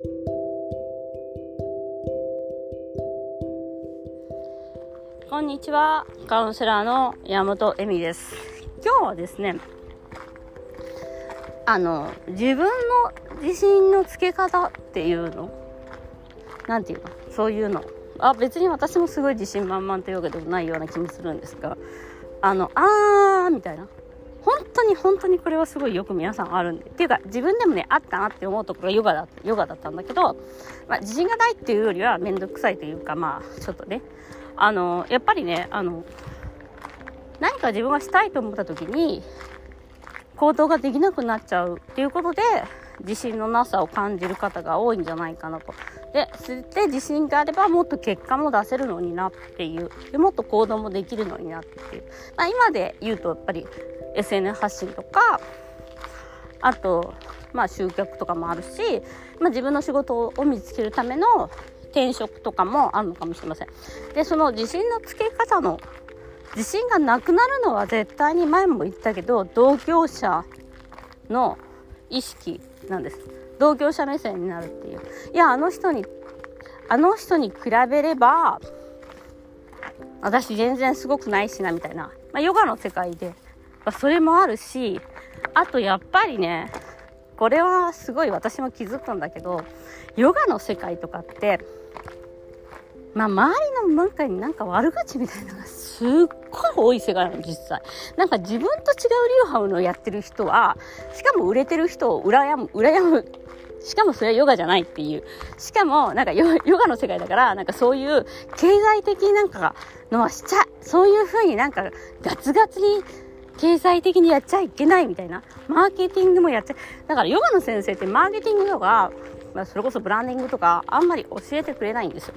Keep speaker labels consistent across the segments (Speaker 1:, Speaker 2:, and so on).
Speaker 1: こんにちは。カウンセラーの山本恵美です。今日はですねあの自分の自信のつけ方っていうのなんていうのそういうの。あ別に私もすごい自信満々というわけでもないような気もするんですがあのあーみたいな。本当に本当にこれはすごいよく皆さんあるんでっていうか自分でもねあったなって思うところがヨガだヨガだったんだけど、まあ、自信がないっていうよりは面倒くさいというかまあちょっとねあのやっぱりねあの何か自分がしたいと思った時に行動ができなくなっちゃうっていうことで自信のなさを感じる方が多いんじゃないかなと。で、そして自信があればもっと結果も出せるのになっていう。でもっと行動もできるのになっていう。まあ今で言うとやっぱり SNS 発信とか、あと、まあ集客とかもあるし、まあ自分の仕事を見つけるための転職とかもあるのかもしれません。で、その自信のつけ方の自信がなくなるのは絶対に前も言ったけど同業者の意識なんです。同業者目線になるっていう。いやあの人にあの人に比べれば私全然すごくないしなみたいな、まあ、ヨガの世界で、まあ、それもあるしあとやっぱりねこれはすごい私も気づくんだけどヨガの世界とかってまあ、周りの文化になんか悪口みたいなのがすっごい多い世界なの、実際。なんか自分と違う流派のやってる人は、しかも売れてる人を羨む、羨む。しかもそれはヨガじゃないっていう。しかも、なんかヨガの世界だから、なんかそういう経済的なんかのはしちゃ、そういう風になんかガツガツに経済的にやっちゃいけないみたいな。マーケティングもやっちゃ、だからヨガの先生ってマーケティングとか、まあ、それこそブランディングとかあんまり教えてくれないんですよ。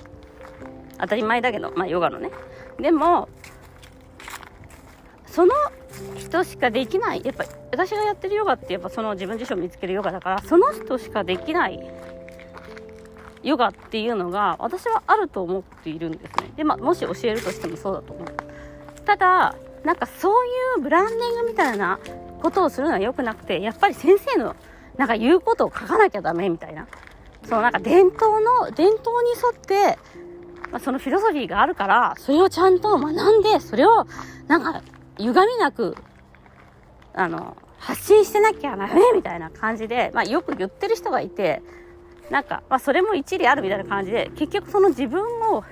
Speaker 1: 当たり前だけど、まあ、ヨガのね。でも、その人しかできない、やっぱ私がやってるヨガってやっぱその自分自身を見つけるヨガだから、その人しかできないヨガっていうのが私はあると思っているんですね。で、まあ、もし教えるとしてもそうだと思う。ただ、なんかそういうブランディングみたいなことをするのは良くなくて、やっぱり先生のなんか言うことを書かなきゃダメみたいな。そのなんか伝統の、伝統に沿ってまあ、そのフィロソフィーがあるから、それをちゃんと学んで、それを、なんか、歪みなく、あの、発信してなきゃダメみたいな感じで、まあ、よく言ってる人がいて、なんか、まあ、それも一理あるみたいな感じで、結局その自分を、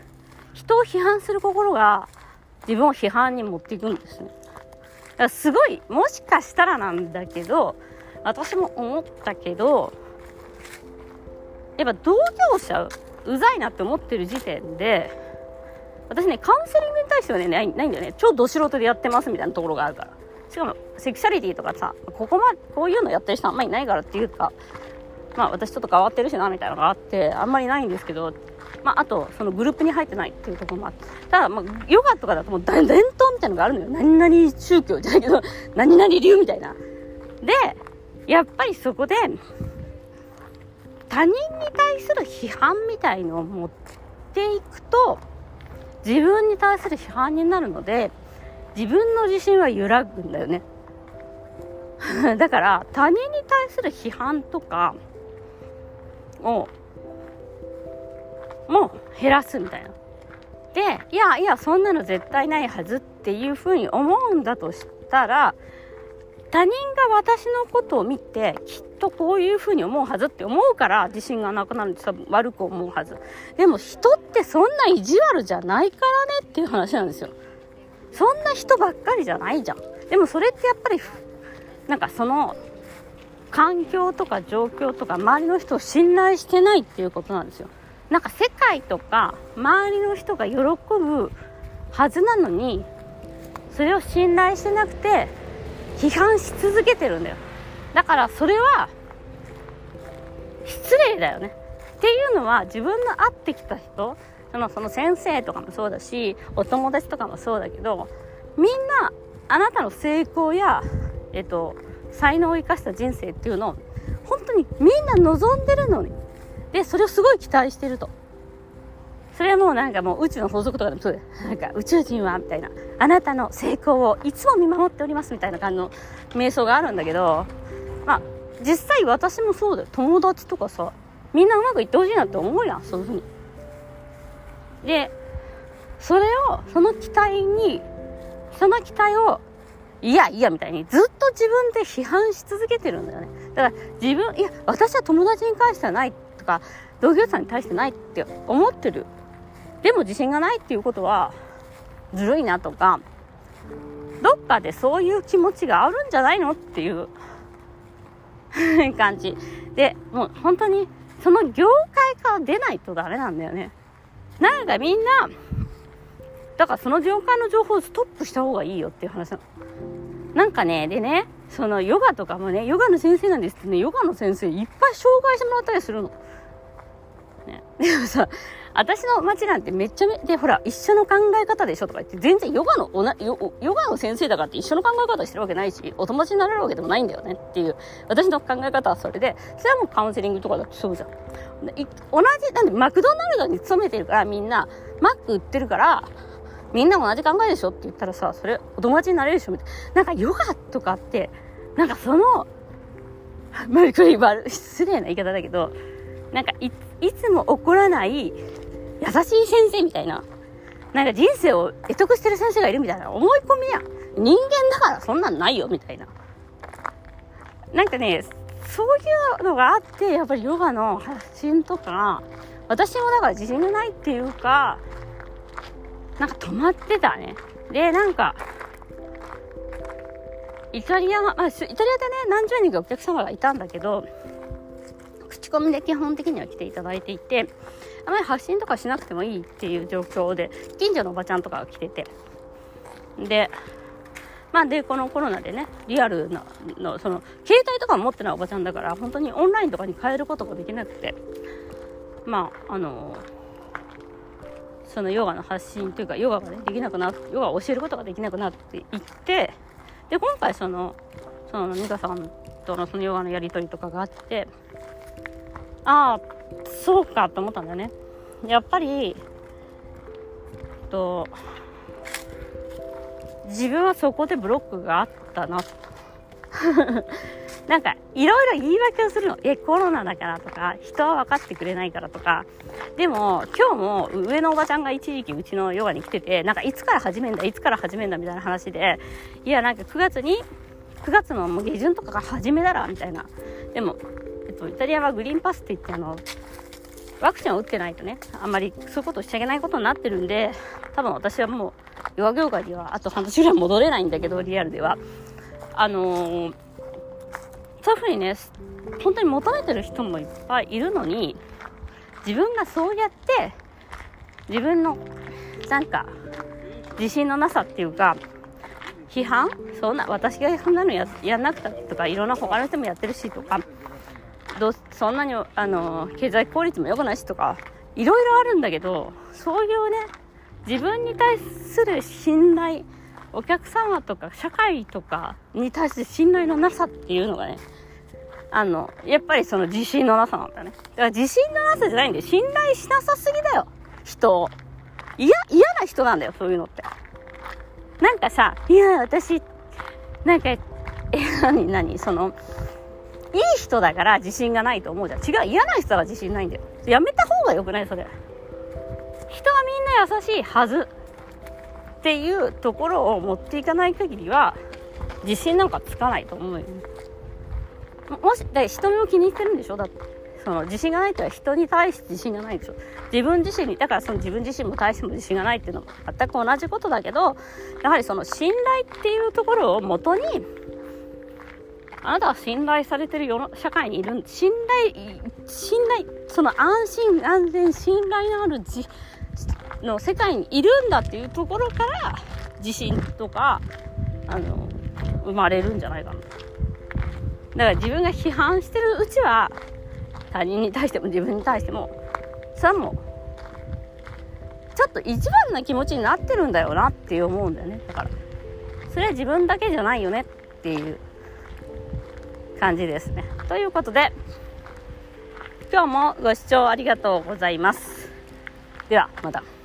Speaker 1: 人を批判する心が、自分を批判に持っていくんですね。だからすごい、もしかしたらなんだけど、私も思ったけど、やっぱ同業者うざいなって思ってる時点で私ねカウンセリングに対してはねないないんだよね超ど素人でやってますみたいなところがあるからしかもセクシャリティとかさここまこういうのやってる人あんまりいないからっていうかまあ私ちょっと変わってるしなみたいなのがあってあんまりないんですけどまあ、あと、そのグループに入ってないっていうところもあって。ただ、まあ、ヨガとかだともう伝統みたいなのがあるのよ。何々宗教じゃないけど、何々流みたいな。で、やっぱりそこで、他人に対する批判みたいのを持っていくと自分に対する批判になるので自分の自信は揺らぐんだよね だから他人に対する批判とかをも減らすみたいな。でいやいやそんなの絶対ないはずっていうふうに思うんだとしたら他人が私のことを見てきっとこういうふうに思うはずって思うから自信がなくなるんです。多分悪く思うはず。でも人ってそんな意地悪じゃないからねっていう話なんですよ。そんな人ばっかりじゃないじゃん。でもそれってやっぱりなんかその環境とか状況とか周りの人を信頼してないっていうことなんですよ。なんか世界とか周りの人が喜ぶはずなのにそれを信頼してなくて批判し続けてるんだよ。だからそれは失礼だよね。っていうのは自分の会ってきた人そのその先生とかもそうだしお友達とかもそうだけどみんなあなたの成功や、えっと、才能を生かした人生っていうのを本当にみんな望んでるのに。でそれをすごい期待してると。それはもうなんかもう宇宙の法則とかでもそうですなんか宇宙人はみたいな。あなたの成功をいつも見守っておりますみたいな感じの瞑想があるんだけどまあ実際私もそうだよ。友達とかさみんなうまくいってほしいなって思うやんそういうふうに。でそれをその期待にその期待をいやいやみたいにずっと自分で批判し続けてるんだよね。だから自分いや私は友達に関してはないか同業者に対してないって思ってる。でも自信がないっていうことはずるいなとかどっかでそういう気持ちがあるんじゃないのっていう 感じ。でもう本当にその業界から出ないとダメなんだよね。なんかみんなだからその業界の情報をストップした方がいいよっていう話なの。なんかねでねそのヨガとかもねヨガの先生なんですってねヨガの先生いっぱい紹介してもらったりするの、でもさ私の町なんてめっちゃめ、で、ほら、一緒の考え方でしょとか言って、全然ヨガのおな、ヨヨガの先生だからって一緒の考え方してるわけないし、お友達になれるわけでもないんだよねっていう、私の考え方はそれで、それはもうカウンセリングとかだってそうじゃん。同じ、なんで、マクドナルドに勤めてるからみんな、マック売ってるから、みんな同じ考えでしょって言ったらさ、それ、お友達になれるでしょみたいな。なんかヨガとかって、なんかその、まあ、これ失礼な言い方だけど、なんかい、いつも怒らない優しい先生みたいな。なんか人生を得得してる先生がいるみたいな思い込みや。人間だからそんなんないよみたいな。なんかね、そういうのがあって、やっぱりヨガの発信とか、私もだから自信がないっていうか、なんか止まってたね。で、なんか、イタリア、まあ、イタリアでね、何十人かお客様がいたんだけど、口コミで基本的には来ていただいていて、あまり発信とかしなくてもいいっていう状況で、近所のおばちゃんとかが来てて。で、まあで、このコロナでね、リアルな、の、その、携帯とか持ってないおばちゃんだから、本当にオンラインとかに変えることができなくて、まあ、あのそのヨガの発信というか、ヨガがね、できなくなって、ヨガを教えることができなくなっていって、で、今回その、その、美香さんとのそのヨガのやりとりとかがあって、ああ、そうかと思ったんだよね。やっぱり、と、自分はそこでブロックがあったな。なんか、いろいろ言い訳をするの。え、コロナだからとか、人は分かってくれないからとか。でも、今日も上のおばちゃんが一時期うちのヨガに来てて、なんかいつから始めんだ、いつから始めんだみたいな話で、いや、なんか9月に、9月のもう下旬とかが始めだら、みたいな。でも、えっと、イタリアはグリーンパスって言ってあの、ワクチンを打ってないとね、あんまりそういうことしちゃいけないことになってるんで、多分私はもう、ヨガ業界にはあと半年ぐらい戻れないんだけど、リアルでは。あのー、そういうふうにね、本当に求めてる人もいっぱいいるのに、自分がそうやって、自分の、なんか、自信のなさっていうか、批判？そんな、私がそんなのややんなくたとか、いろんな他の人もやってるしとか、どそんなにあの経済効率も良くないしとかいろいろあるんだけどそういうね自分に対する信頼お客様とか社会とかに対して信頼のなさっていうのがねあのやっぱりその自信のなさなんだね。だから自信のなさじゃないんで信頼しなさすぎだよ。人を。嫌嫌な人なんだよそういうのって。なんかさいや私なんかえ何何？そのいい人だから自信がないと思うじゃん。違う、嫌な人は自信ないんだよ。やめた方が良くない？それ。人はみんな優しいはず。っていうところを持っていかない限りは、自信なんかつかないと思うよね。もし、だ人目を気に入ってるんでしょ？だって。その自信がないっては人に対して自信がないでしょ？自分自身に、だからその自分自身も対しても自信がないっていうのも全く同じことだけど、やはりその信頼っていうところをもとに、あなたは信頼されてる世の社会にいる信頼信頼その安心安全信頼のあるじの世界にいるんだっていうところから自信とかあの生まれるんじゃないかな。だから自分が批判してるうちは他人に対しても自分に対してもそれはもうちょっと一番な気持ちになってるんだよなって思うんだよね。だからそれは自分だけじゃないよねっていう。感じですね。ということで、今日もご視聴ありがとうございます。では、また。